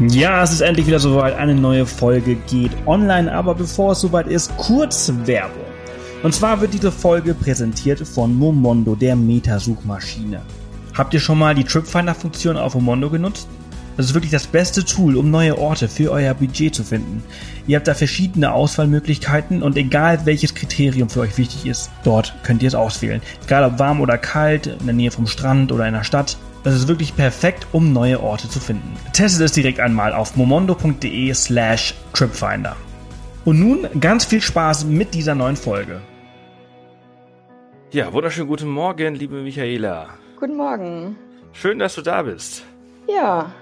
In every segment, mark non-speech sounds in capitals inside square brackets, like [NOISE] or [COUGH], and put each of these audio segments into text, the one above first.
Ja, es ist endlich wieder soweit. Eine neue Folge geht online, aber bevor es soweit ist, kurz Werbung. Und zwar wird diese Folge präsentiert von Momondo, der Metasuchmaschine. Habt ihr schon mal die Tripfinder-Funktion auf Momondo genutzt? Das ist wirklich das beste Tool, um neue Orte für euer Budget zu finden. Ihr habt da verschiedene Auswahlmöglichkeiten und egal welches Kriterium für euch wichtig ist, dort könnt ihr es auswählen. Egal ob warm oder kalt, in der Nähe vom Strand oder in der Stadt. Das ist wirklich perfekt, um neue Orte zu finden. Testet es direkt einmal auf momondo.de slash tripfinder. Und nun ganz viel Spaß mit dieser neuen Folge. Ja, wunderschönen guten Morgen, liebe Michaela. Guten Morgen. Schön, dass du da bist. Ja.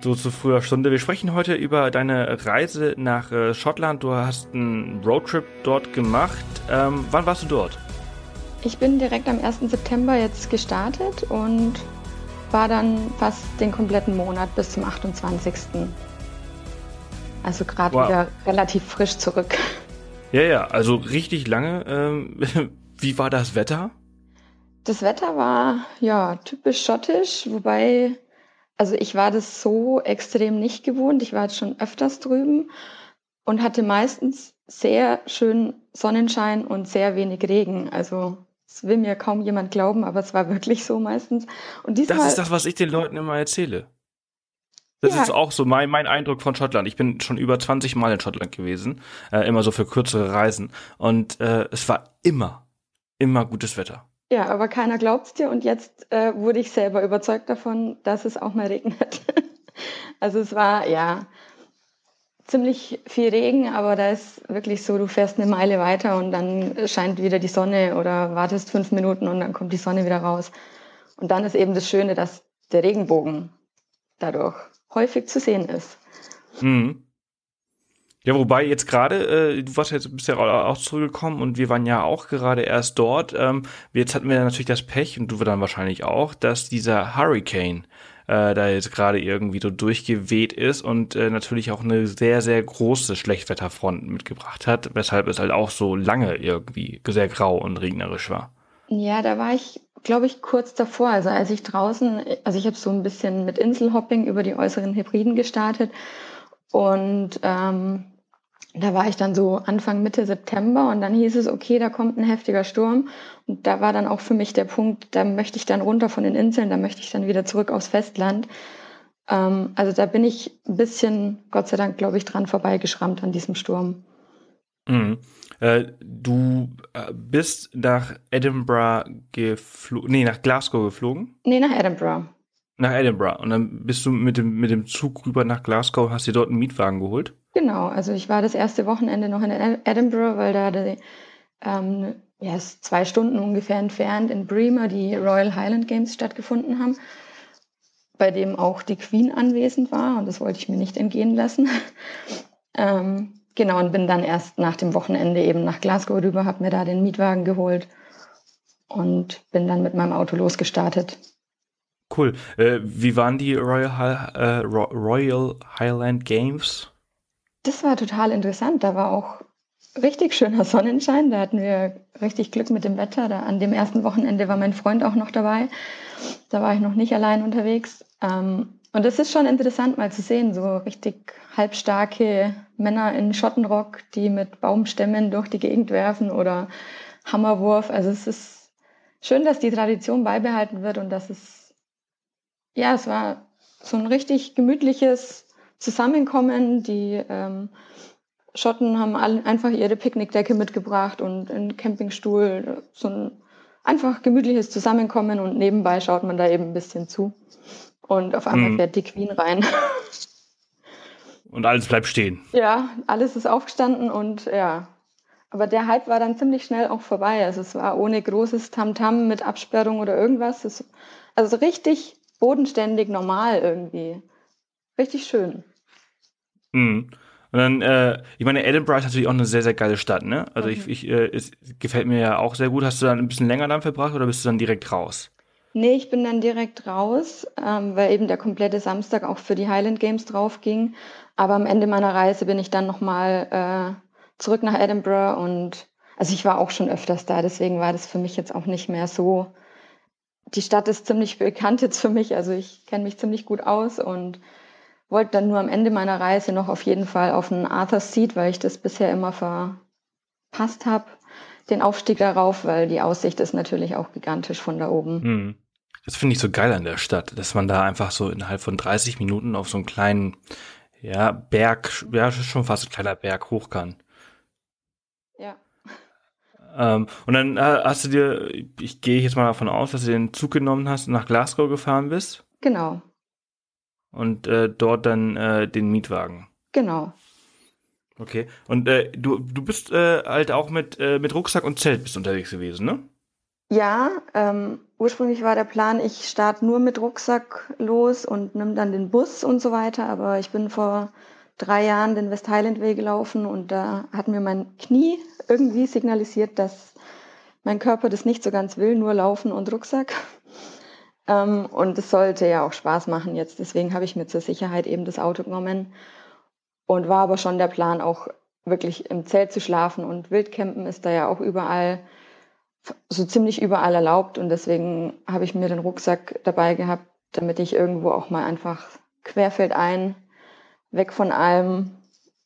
So zu früher Stunde. Wir sprechen heute über deine Reise nach äh, Schottland. Du hast einen Roadtrip dort gemacht. Ähm, wann warst du dort? Ich bin direkt am 1. September jetzt gestartet und war dann fast den kompletten Monat bis zum 28. Also gerade wow. wieder relativ frisch zurück. Ja, ja, also richtig lange. Ähm, [LAUGHS] wie war das Wetter? Das Wetter war ja typisch schottisch, wobei, also ich war das so extrem nicht gewohnt. Ich war jetzt schon öfters drüben und hatte meistens sehr schön Sonnenschein und sehr wenig Regen. Also das will mir kaum jemand glauben, aber es war wirklich so meistens. Und diesmal, das ist das, was ich den Leuten immer erzähle. Das ja. ist auch so mein, mein Eindruck von Schottland. Ich bin schon über 20 Mal in Schottland gewesen, äh, immer so für kürzere Reisen. Und äh, es war immer, immer gutes Wetter. Ja, aber keiner glaubt es dir und jetzt äh, wurde ich selber überzeugt davon, dass es auch mal regnet. [LAUGHS] also es war, ja, ziemlich viel Regen, aber da ist wirklich so, du fährst eine Meile weiter und dann scheint wieder die Sonne oder wartest fünf Minuten und dann kommt die Sonne wieder raus. Und dann ist eben das Schöne, dass der Regenbogen dadurch häufig zu sehen ist. Mhm. Ja, wobei jetzt gerade, äh, du warst jetzt bist ja auch zurückgekommen und wir waren ja auch gerade erst dort. Ähm, jetzt hatten wir natürlich das Pech und du dann wahrscheinlich auch, dass dieser Hurricane äh, da jetzt gerade irgendwie so durchgeweht ist und äh, natürlich auch eine sehr, sehr große Schlechtwetterfront mitgebracht hat, weshalb es halt auch so lange irgendwie sehr grau und regnerisch war. Ja, da war ich, glaube ich, kurz davor. Also als ich draußen, also ich habe so ein bisschen mit Inselhopping über die äußeren Hebriden gestartet und ähm, da war ich dann so Anfang Mitte September und dann hieß es, okay, da kommt ein heftiger Sturm. Und da war dann auch für mich der Punkt, da möchte ich dann runter von den Inseln, da möchte ich dann wieder zurück aufs Festland. Ähm, also da bin ich ein bisschen, Gott sei Dank, glaube ich, dran vorbeigeschrammt an diesem Sturm. Mhm. Äh, du äh, bist nach Edinburgh geflogen, nee, nach Glasgow geflogen? Nee, nach Edinburgh. Nach Edinburgh. Und dann bist du mit dem, mit dem Zug rüber nach Glasgow, hast dir dort einen Mietwagen geholt? Genau, also ich war das erste Wochenende noch in Edinburgh, weil da die, ähm, ja, ist zwei Stunden ungefähr entfernt in Bremer die Royal Highland Games stattgefunden haben, bei dem auch die Queen anwesend war und das wollte ich mir nicht entgehen lassen. [LAUGHS] ähm, genau, und bin dann erst nach dem Wochenende eben nach Glasgow rüber, habe mir da den Mietwagen geholt und bin dann mit meinem Auto losgestartet. Cool. Äh, wie waren die Royal, äh, Royal Highland Games? Das war total interessant. Da war auch richtig schöner Sonnenschein. Da hatten wir richtig Glück mit dem Wetter. Da, an dem ersten Wochenende war mein Freund auch noch dabei. Da war ich noch nicht allein unterwegs. Ähm, und es ist schon interessant mal zu sehen, so richtig halbstarke Männer in Schottenrock, die mit Baumstämmen durch die Gegend werfen oder Hammerwurf. Also es ist schön, dass die Tradition beibehalten wird und dass es, ja, es war so ein richtig gemütliches Zusammenkommen. Die ähm, Schotten haben alle einfach ihre Picknickdecke mitgebracht und einen Campingstuhl. So ein einfach gemütliches Zusammenkommen und nebenbei schaut man da eben ein bisschen zu. Und auf einmal mhm. fährt die Queen rein. [LAUGHS] Und alles bleibt stehen. Ja, alles ist aufgestanden und ja. Aber der Hype war dann ziemlich schnell auch vorbei. Also es war ohne großes Tamtam -Tam mit Absperrung oder irgendwas. Es, also richtig bodenständig normal irgendwie. Richtig schön. Mhm. Und dann, äh, ich meine, Edinburgh ist natürlich auch eine sehr, sehr geile Stadt, ne? Also mhm. ich, ich äh, es gefällt mir ja auch sehr gut. Hast du dann ein bisschen länger dann verbracht oder bist du dann direkt raus? Nee, ich bin dann direkt raus, ähm, weil eben der komplette Samstag auch für die Highland Games drauf ging. Aber am Ende meiner Reise bin ich dann nochmal äh, zurück nach Edinburgh und also ich war auch schon öfters da, deswegen war das für mich jetzt auch nicht mehr so. Die Stadt ist ziemlich bekannt jetzt für mich, also ich kenne mich ziemlich gut aus und wollte dann nur am Ende meiner Reise noch auf jeden Fall auf einen Arthur's Seat, weil ich das bisher immer verpasst habe, den Aufstieg darauf, weil die Aussicht ist natürlich auch gigantisch von da oben. Hm. Das finde ich so geil an der Stadt, dass man da einfach so innerhalb von 30 Minuten auf so einen kleinen, ja, Berg, ja, schon fast ein kleiner Berg hoch kann. Ja. Ähm, und dann äh, hast du dir, ich gehe jetzt mal davon aus, dass du den Zug genommen hast und nach Glasgow gefahren bist. Genau. Und äh, dort dann äh, den Mietwagen. Genau. Okay. Und äh, du, du bist äh, halt auch mit, äh, mit Rucksack und Zelt bist unterwegs gewesen, ne? Ja, ähm, ursprünglich war der Plan, ich starte nur mit Rucksack los und nimm dann den Bus und so weiter. Aber ich bin vor drei Jahren den West Highland Way gelaufen und da hat mir mein Knie irgendwie signalisiert, dass mein Körper das nicht so ganz will, nur Laufen und Rucksack. Ähm, und es sollte ja auch Spaß machen jetzt. Deswegen habe ich mir zur Sicherheit eben das Auto genommen und war aber schon der Plan, auch wirklich im Zelt zu schlafen. Und Wildcampen ist da ja auch überall, so ziemlich überall erlaubt. Und deswegen habe ich mir den Rucksack dabei gehabt, damit ich irgendwo auch mal einfach querfeldein, weg von allem,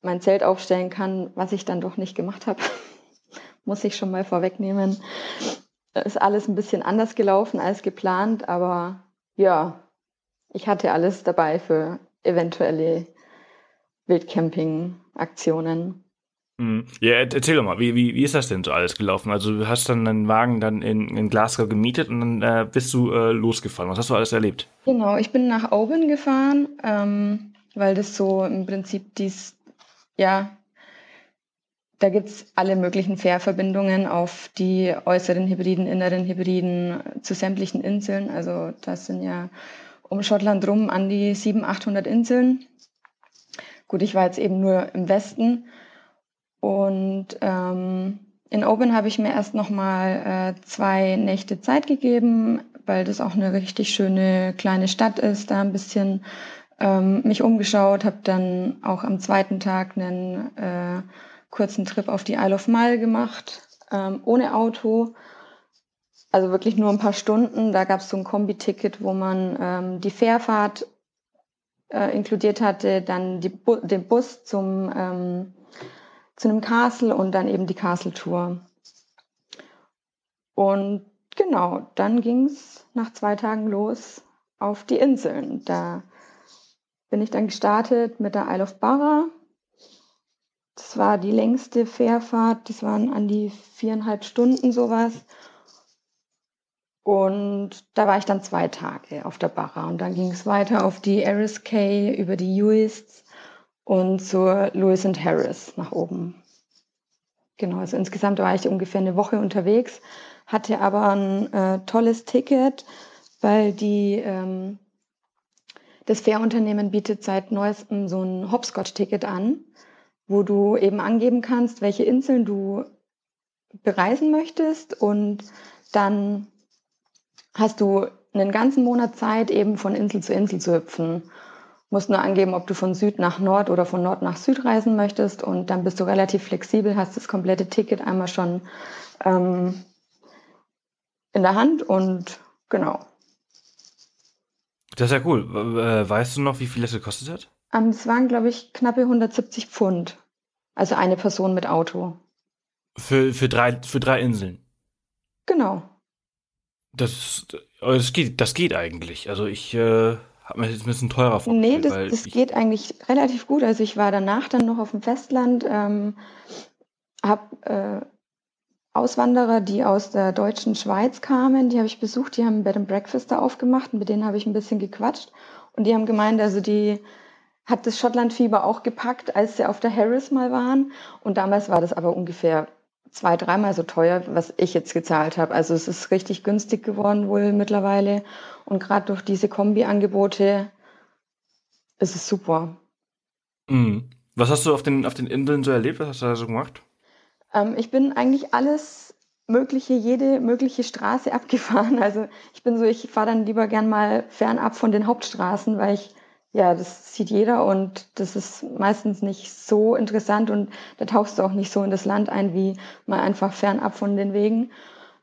mein Zelt aufstellen kann, was ich dann doch nicht gemacht habe. [LAUGHS] Muss ich schon mal vorwegnehmen. Ist alles ein bisschen anders gelaufen als geplant, aber ja, ich hatte alles dabei für eventuelle Wildcamping-Aktionen. Mhm. Ja, erzähl doch mal, wie, wie, wie ist das denn so alles gelaufen? Also du hast dann deinen Wagen dann in, in Glasgow gemietet und dann äh, bist du äh, losgefahren. Was hast du alles erlebt? Genau, ich bin nach Oban gefahren, ähm, weil das so im Prinzip dies, ja, da gibt es alle möglichen Fährverbindungen auf die äußeren Hybriden, inneren Hybriden zu sämtlichen Inseln. Also das sind ja um Schottland rum an die 700, 800 Inseln. Gut, ich war jetzt eben nur im Westen und ähm, in Open habe ich mir erst noch mal äh, zwei Nächte Zeit gegeben, weil das auch eine richtig schöne kleine Stadt ist. Da ein bisschen ähm, mich umgeschaut, habe dann auch am zweiten Tag einen äh, kurzen Trip auf die Isle of Mull gemacht, ähm, ohne Auto. Also wirklich nur ein paar Stunden. Da gab es so ein Kombi-Ticket, wo man ähm, die Fährfahrt äh, inkludiert hatte, dann Bu den Bus zum, ähm, zu einem Castle und dann eben die Castle-Tour. Und genau, dann ging es nach zwei Tagen los auf die Inseln. Da bin ich dann gestartet mit der Isle of Barra. Das war die längste Fährfahrt, das waren an die viereinhalb Stunden sowas. Und da war ich dann zwei Tage auf der Barra und dann ging es weiter auf die Eris Cay über die Uists und zur Lewis and Harris nach oben. Genau, also insgesamt war ich ungefähr eine Woche unterwegs, hatte aber ein äh, tolles Ticket, weil die, ähm, das Fährunternehmen bietet seit neuestem so ein Hopscotch-Ticket an, wo du eben angeben kannst, welche Inseln du bereisen möchtest und dann hast du einen ganzen Monat Zeit, eben von Insel zu Insel zu hüpfen. Du musst nur angeben, ob du von Süd nach Nord oder von Nord nach Süd reisen möchtest und dann bist du relativ flexibel, hast das komplette Ticket einmal schon ähm, in der Hand und genau. Das ist ja cool. Äh, weißt du noch, wie viel das gekostet hat? Ähm, es waren, glaube ich, knappe 170 Pfund. Also eine Person mit Auto. Für, für, drei, für drei Inseln? Genau. Das, das, geht, das geht eigentlich. Also ich äh, habe mir jetzt ein bisschen teurer vorgestellt. Nee, das, das geht eigentlich relativ gut. Also ich war danach dann noch auf dem Festland, ähm, habe äh, Auswanderer, die aus der deutschen Schweiz kamen, die habe ich besucht, die haben ein Bed and Breakfast da aufgemacht und mit denen habe ich ein bisschen gequatscht. Und die haben gemeint, also die hat das Schottlandfieber auch gepackt, als sie auf der Harris mal waren. Und damals war das aber ungefähr zwei, dreimal so teuer, was ich jetzt gezahlt habe. Also es ist richtig günstig geworden wohl mittlerweile. Und gerade durch diese Kombi-Angebote ist es super. Mhm. Was hast du auf den, auf den Inseln so erlebt? Was hast du da so gemacht? Ähm, ich bin eigentlich alles mögliche, jede mögliche Straße [LAUGHS] abgefahren. Also ich bin so, ich fahre dann lieber gern mal fernab von den Hauptstraßen, weil ich ja, das sieht jeder und das ist meistens nicht so interessant und da tauchst du auch nicht so in das Land ein, wie mal einfach fernab von den Wegen.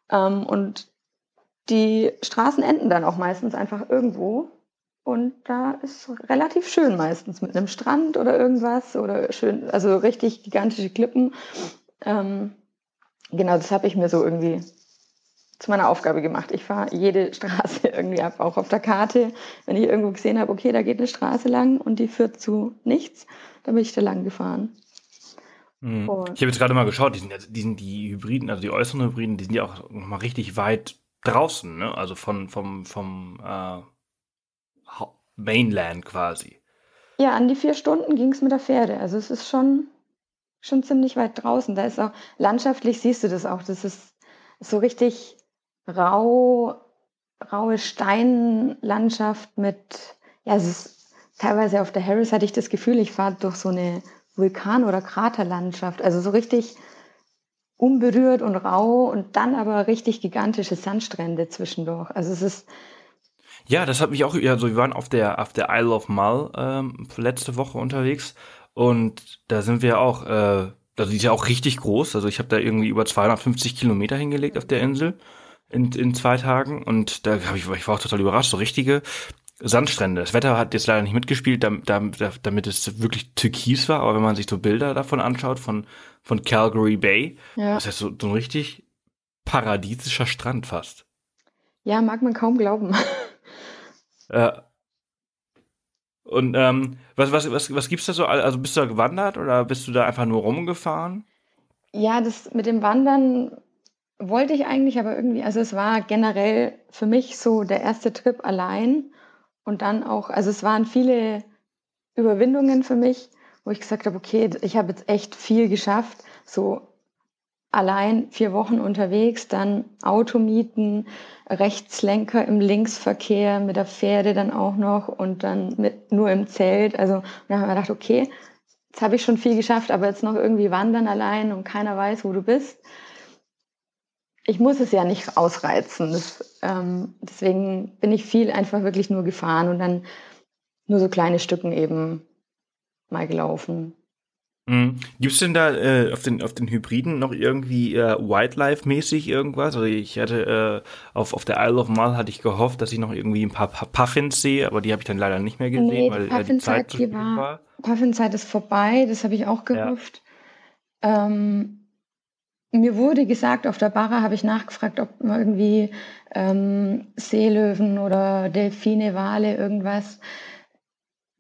Ähm, und die Straßen enden dann auch meistens einfach irgendwo. Und da ist relativ schön meistens mit einem Strand oder irgendwas oder schön, also richtig gigantische Klippen. Ähm, genau, das habe ich mir so irgendwie zu meiner Aufgabe gemacht. Ich fahre jede Straße [LAUGHS] irgendwie ab, auch auf der Karte. Wenn ich irgendwo gesehen habe, okay, da geht eine Straße lang und die führt zu nichts, dann bin ich da lang gefahren. Mhm. Ich habe jetzt gerade mal geschaut, die sind, die sind die Hybriden, also die äußeren Hybriden, die sind ja auch nochmal richtig weit draußen, ne? Also von, vom, vom äh, Mainland quasi. Ja, an die vier Stunden ging es mit der Fähre. Also es ist schon, schon ziemlich weit draußen. Da ist auch, landschaftlich siehst du das auch. Das ist so richtig rau, raue Steinlandschaft mit, ja, es ist teilweise auf der Harris hatte ich das Gefühl, ich fahre durch so eine Vulkan- oder Kraterlandschaft. Also so richtig unberührt und rau und dann aber richtig gigantische Sandstrände zwischendurch. Also es ist ja, das hat mich auch, ja, so wir waren auf der auf der Isle of Mull ähm, letzte Woche unterwegs und da sind wir auch, äh, also die ist ja auch richtig groß. Also ich habe da irgendwie über 250 Kilometer hingelegt auf der Insel in, in zwei Tagen und da habe ich, ich war auch total überrascht, so richtige Sandstrände. Das Wetter hat jetzt leider nicht mitgespielt, damit, damit es wirklich türkis war, aber wenn man sich so Bilder davon anschaut, von, von Calgary Bay, ja. das ist so, so ein richtig paradiesischer Strand fast. Ja, mag man kaum glauben. Äh, und ähm, was, was, was, was gibt's da so? Also bist du da gewandert oder bist du da einfach nur rumgefahren? Ja, das mit dem Wandern wollte ich eigentlich, aber irgendwie, also es war generell für mich so der erste Trip allein und dann auch, also es waren viele Überwindungen für mich, wo ich gesagt habe, okay, ich habe jetzt echt viel geschafft, so allein vier Wochen unterwegs, dann Auto mieten, Rechtslenker im Linksverkehr mit der Pferde dann auch noch und dann mit nur im Zelt. Also dann haben wir gedacht, okay, jetzt habe ich schon viel geschafft, aber jetzt noch irgendwie wandern allein und keiner weiß, wo du bist. Ich muss es ja nicht ausreizen. Das, ähm, deswegen bin ich viel einfach wirklich nur gefahren und dann nur so kleine Stücken eben mal gelaufen. Mhm. Gibt es denn da äh, auf, den, auf den Hybriden noch irgendwie äh, Wildlife-mäßig irgendwas? Also ich hatte äh, auf, auf der Isle of Mull hatte ich gehofft, dass ich noch irgendwie ein paar Puffins sehe, aber die habe ich dann leider nicht mehr gesehen, nee, weil äh, die Zeit zu war, war. Puffinzeit ist vorbei, das habe ich auch gehofft. Ja. Ähm, mir wurde gesagt, auf der Barra habe ich nachgefragt, ob man irgendwie ähm, Seelöwen oder Delfine, Wale, irgendwas.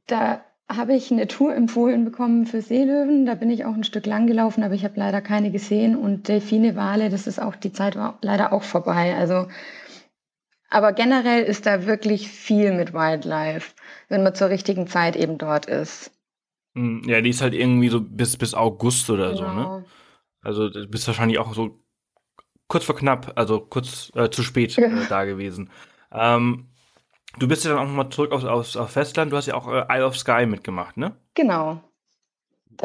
Da habe ich eine Tour empfohlen bekommen für Seelöwen. Da bin ich auch ein Stück lang gelaufen, aber ich habe leider keine gesehen. Und Delfine, Wale, das ist auch, die Zeit war leider auch vorbei. Also, aber generell ist da wirklich viel mit Wildlife, wenn man zur richtigen Zeit eben dort ist. Hm, ja, die ist halt irgendwie so bis, bis August oder genau. so, ne? Also, du bist wahrscheinlich auch so kurz vor knapp, also kurz äh, zu spät äh, da gewesen. Ähm, Du bist ja dann auch nochmal zurück aufs, aufs, auf Festland. Du hast ja auch äh, Isle of Sky mitgemacht, ne? Genau.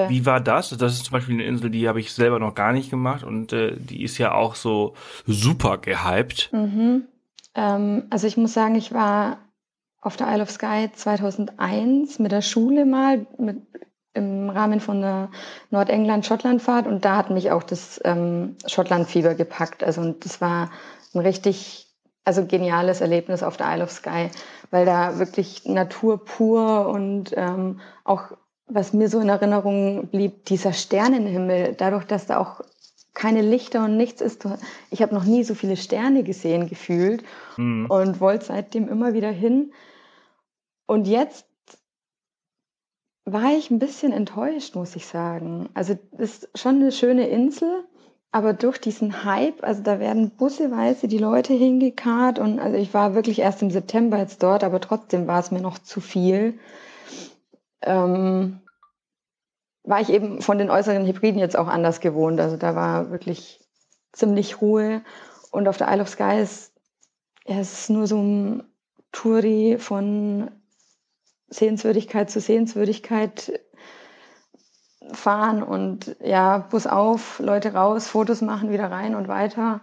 Wie war das? Das ist zum Beispiel eine Insel, die habe ich selber noch gar nicht gemacht und äh, die ist ja auch so super gehypt. Mhm. Ähm, also ich muss sagen, ich war auf der Isle of Sky 2001 mit der Schule mal mit, im Rahmen von der Nordengland-Schottland-Fahrt und da hat mich auch das ähm, Schottland-Fieber gepackt. Also und das war ein richtig also geniales Erlebnis auf der Isle of Skye, weil da wirklich Natur pur und ähm, auch, was mir so in Erinnerung blieb, dieser Sternenhimmel, dadurch, dass da auch keine Lichter und nichts ist. Ich habe noch nie so viele Sterne gesehen, gefühlt mhm. und wollte seitdem immer wieder hin. Und jetzt war ich ein bisschen enttäuscht, muss ich sagen. Also ist schon eine schöne Insel, aber durch diesen Hype, also da werden busseweise die Leute hingekarrt und also ich war wirklich erst im September jetzt dort, aber trotzdem war es mir noch zu viel. Ähm, war ich eben von den äußeren Hybriden jetzt auch anders gewohnt. Also da war wirklich ziemlich Ruhe. Und auf der Isle of Sky ist es nur so ein Touri von Sehenswürdigkeit zu Sehenswürdigkeit fahren und ja, Bus auf, Leute raus, Fotos machen, wieder rein und weiter.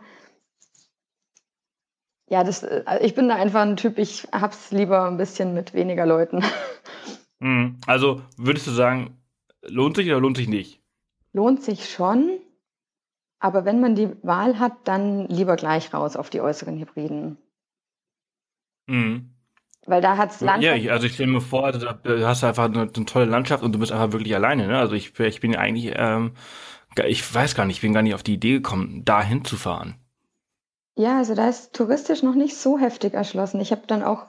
Ja, das, äh, ich bin da einfach ein Typ, ich hab's lieber ein bisschen mit weniger Leuten. [LAUGHS] Mhm. Also würdest du sagen, lohnt sich oder lohnt sich nicht? Lohnt sich schon, aber wenn man die Wahl hat, dann lieber gleich raus auf die äußeren Hybriden. Mhm. Weil da hat's lang. Ja, ich, also ich stelle mir vor, da hast du einfach eine, eine, tolle Landschaft und du bist einfach wirklich alleine. Ne? Also ich, ich bin eigentlich, ähm, ich weiß gar nicht, ich bin gar nicht auf die Idee gekommen, da hinzufahren. Ja, also da ist touristisch noch nicht so heftig erschlossen. Ich habe dann auch,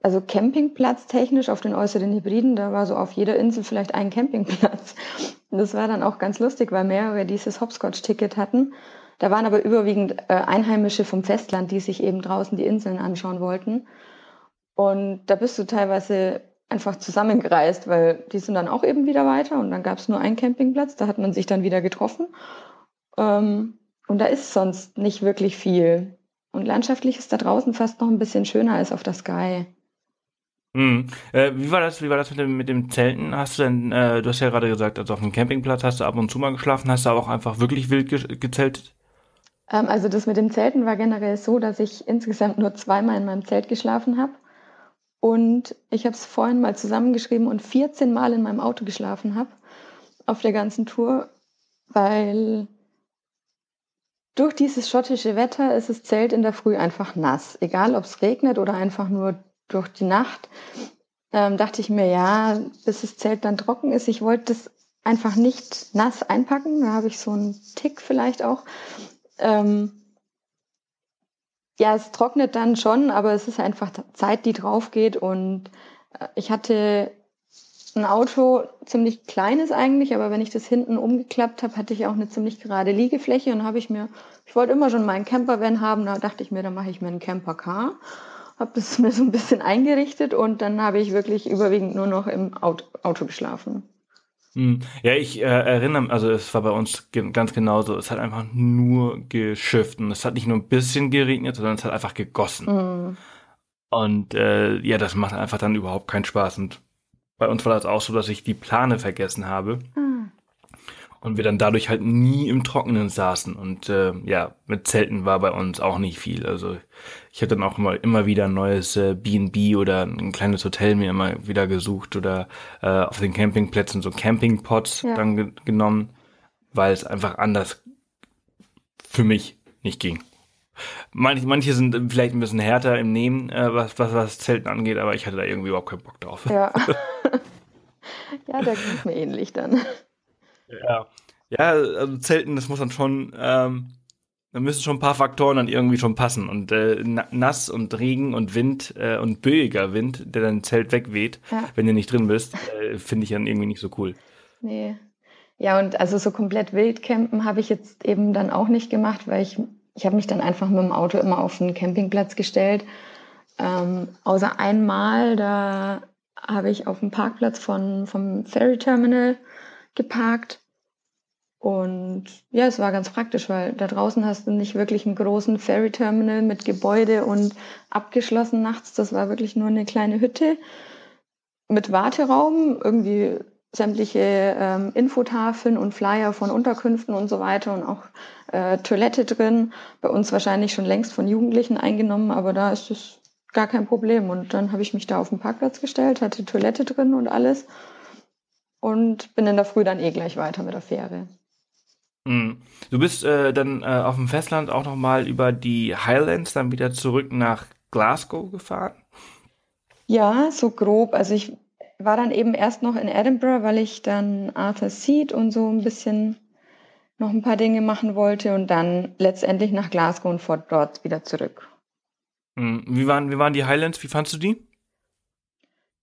also Campingplatz technisch auf den äußeren Hybriden, da war so auf jeder Insel vielleicht ein Campingplatz. Und das war dann auch ganz lustig, weil mehrere dieses Hopscotch-Ticket hatten. Da waren aber überwiegend äh, Einheimische vom Festland, die sich eben draußen die Inseln anschauen wollten. Und da bist du teilweise einfach zusammengereist, weil die sind dann auch eben wieder weiter und dann gab es nur einen Campingplatz, da hat man sich dann wieder getroffen. Ähm, und da ist sonst nicht wirklich viel. Und landschaftlich ist da draußen fast noch ein bisschen schöner als auf der Sky. Hm. Äh, wie war das? Wie war das mit dem mit dem Zelten? Hast du denn? Äh, du hast ja gerade gesagt, also auf dem Campingplatz hast du ab und zu mal geschlafen. Hast du auch einfach wirklich wild ge gezeltet? Ähm, also das mit dem Zelten war generell so, dass ich insgesamt nur zweimal in meinem Zelt geschlafen habe. Und ich habe es vorhin mal zusammengeschrieben und 14 Mal in meinem Auto geschlafen habe auf der ganzen Tour, weil durch dieses schottische Wetter ist das Zelt in der Früh einfach nass. Egal, ob es regnet oder einfach nur durch die Nacht, ähm, dachte ich mir, ja, bis das Zelt dann trocken ist. Ich wollte das einfach nicht nass einpacken. Da habe ich so einen Tick vielleicht auch. Ähm, ja, es trocknet dann schon, aber es ist einfach Zeit, die drauf geht. Und äh, ich hatte ein Auto, ziemlich kleines eigentlich, aber wenn ich das hinten umgeklappt habe, hatte ich auch eine ziemlich gerade Liegefläche und habe ich mir, ich wollte immer schon meinen Campervan haben, da dachte ich mir, dann mache ich mir einen Campercar, habe das [LAUGHS] mir so ein bisschen eingerichtet und dann habe ich wirklich überwiegend nur noch im Auto, Auto geschlafen. Hm. Ja, ich äh, erinnere, also es war bei uns ge ganz genauso. Es hat einfach nur geschifft und es hat nicht nur ein bisschen geregnet, sondern es hat einfach gegossen. Mhm. Und äh, ja, das macht einfach dann überhaupt keinen Spaß. Und bei uns war das auch so, dass ich die Plane vergessen habe. Mhm und wir dann dadurch halt nie im Trockenen saßen. Und äh, ja, mit Zelten war bei uns auch nicht viel. Also ich habe dann auch immer, immer wieder ein neues äh, B&B oder ein kleines Hotel mir immer wieder gesucht oder äh, auf den Campingplätzen so Campingpots ja. dann ge genommen, weil es einfach anders für mich nicht ging. Manche, manche sind vielleicht ein bisschen härter im Nehmen, äh, was, was, was Zelten angeht, aber ich hatte da irgendwie überhaupt keinen Bock drauf. Ja, [LAUGHS] [LAUGHS] ja da ging es mir ähnlich dann. Ja. Ja, also Zelten, das muss dann schon, ähm, da müssen schon ein paar Faktoren dann irgendwie schon passen. Und äh, nass und Regen und Wind äh, und böiger Wind, der dein Zelt wegweht, ja. wenn du nicht drin bist, äh, finde ich dann irgendwie nicht so cool. Nee. Ja, und also so komplett Wildcampen habe ich jetzt eben dann auch nicht gemacht, weil ich, ich habe mich dann einfach mit dem Auto immer auf einen Campingplatz gestellt. Ähm, außer einmal, da habe ich auf dem Parkplatz von, vom Ferry Terminal geparkt. Und ja, es war ganz praktisch, weil da draußen hast du nicht wirklich einen großen Ferry-Terminal mit Gebäude und abgeschlossen nachts. Das war wirklich nur eine kleine Hütte mit Warteraum, irgendwie sämtliche ähm, Infotafeln und Flyer von Unterkünften und so weiter und auch äh, Toilette drin. Bei uns wahrscheinlich schon längst von Jugendlichen eingenommen, aber da ist es gar kein Problem. Und dann habe ich mich da auf den Parkplatz gestellt, hatte Toilette drin und alles und bin in der Früh dann eh gleich weiter mit der Fähre. Mhm. Du bist äh, dann äh, auf dem Festland auch nochmal über die Highlands dann wieder zurück nach Glasgow gefahren? Ja, so grob. Also ich war dann eben erst noch in Edinburgh, weil ich dann Arthur Seat und so ein bisschen noch ein paar Dinge machen wollte und dann letztendlich nach Glasgow und von dort wieder zurück. Mhm. Wie waren, wie waren die Highlands? Wie fandst du die?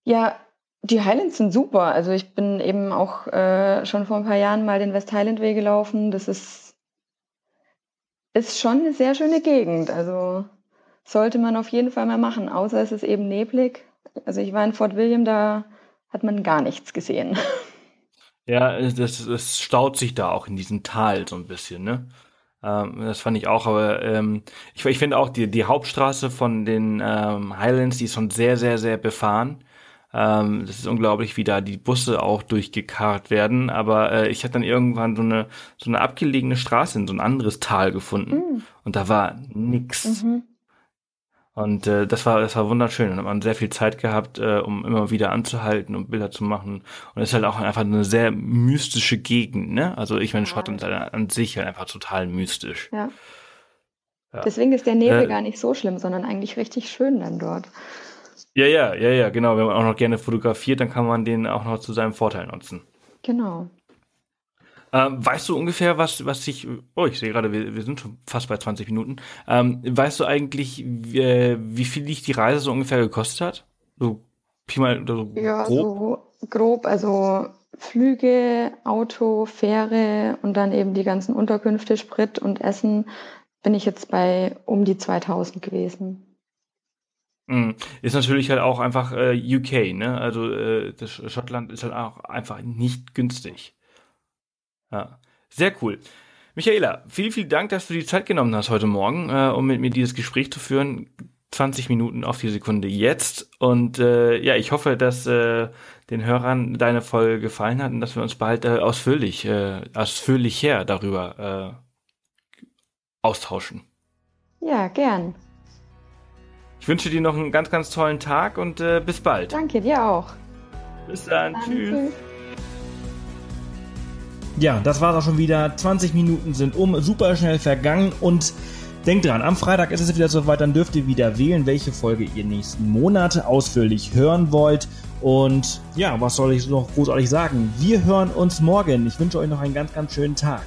Ja, die Highlands sind super. Also ich bin eben auch äh, schon vor ein paar Jahren mal den West Highland Way gelaufen. Das ist, ist schon eine sehr schöne Gegend. Also sollte man auf jeden Fall mal machen, außer es ist eben neblig. Also ich war in Fort William, da hat man gar nichts gesehen. [LAUGHS] Ja, das, das staut sich da auch in diesem Tal so ein bisschen, ne? Ähm, das fand ich auch, aber ähm, ich, ich finde auch die, die Hauptstraße von den ähm, Highlands, die ist schon sehr, sehr, sehr befahren. Ähm, das ist unglaublich, wie da die Busse auch durchgekarrt werden. Aber äh, ich hatte dann irgendwann so eine, so eine abgelegene Straße in so ein anderes Tal gefunden. Mhm. Und da war nix. Mhm. Und äh, das war das war wunderschön. Und hat man sehr viel Zeit gehabt, äh, um immer wieder anzuhalten und Bilder zu machen. Und es ist halt auch einfach eine sehr mystische Gegend, ne? Also ich meine, Schottland ja. an sich halt einfach total mystisch. Ja. ja. Deswegen ist der Nebel äh, gar nicht so schlimm, sondern eigentlich richtig schön dann dort. Ja, ja, ja, ja, genau. Wenn man auch noch gerne fotografiert, dann kann man den auch noch zu seinem Vorteil nutzen. Genau. Ähm, weißt du ungefähr, was, was sich, oh, ich sehe gerade, wir, wir sind schon fast bei 20 Minuten. Ähm, weißt du eigentlich, wie, äh, wie viel dich die Reise so ungefähr gekostet hat? So, Pi mal, so ja, grob? so grob, also Flüge, Auto, Fähre und dann eben die ganzen Unterkünfte, Sprit und Essen bin ich jetzt bei um die 2000 gewesen. Mhm. Ist natürlich halt auch einfach äh, UK, ne? Also äh, das Schottland ist halt auch einfach nicht günstig. Ja, sehr cool. Michaela, vielen, vielen Dank, dass du die Zeit genommen hast heute Morgen, äh, um mit mir dieses Gespräch zu führen. 20 Minuten auf die Sekunde jetzt. Und äh, ja, ich hoffe, dass äh, den Hörern deine Folge gefallen hat und dass wir uns bald äh, ausführlich, äh, ausführlicher darüber äh, austauschen. Ja, gern. Ich wünsche dir noch einen ganz, ganz tollen Tag und äh, bis bald. Danke, dir auch. Bis dann. dann tschüss. tschüss. Ja, das war auch schon wieder. 20 Minuten sind um, super schnell vergangen und denkt dran, am Freitag ist es wieder soweit, dann dürft ihr wieder wählen, welche Folge ihr nächsten Monat ausführlich hören wollt. Und ja, was soll ich noch großartig sagen? Wir hören uns morgen. Ich wünsche euch noch einen ganz, ganz schönen Tag.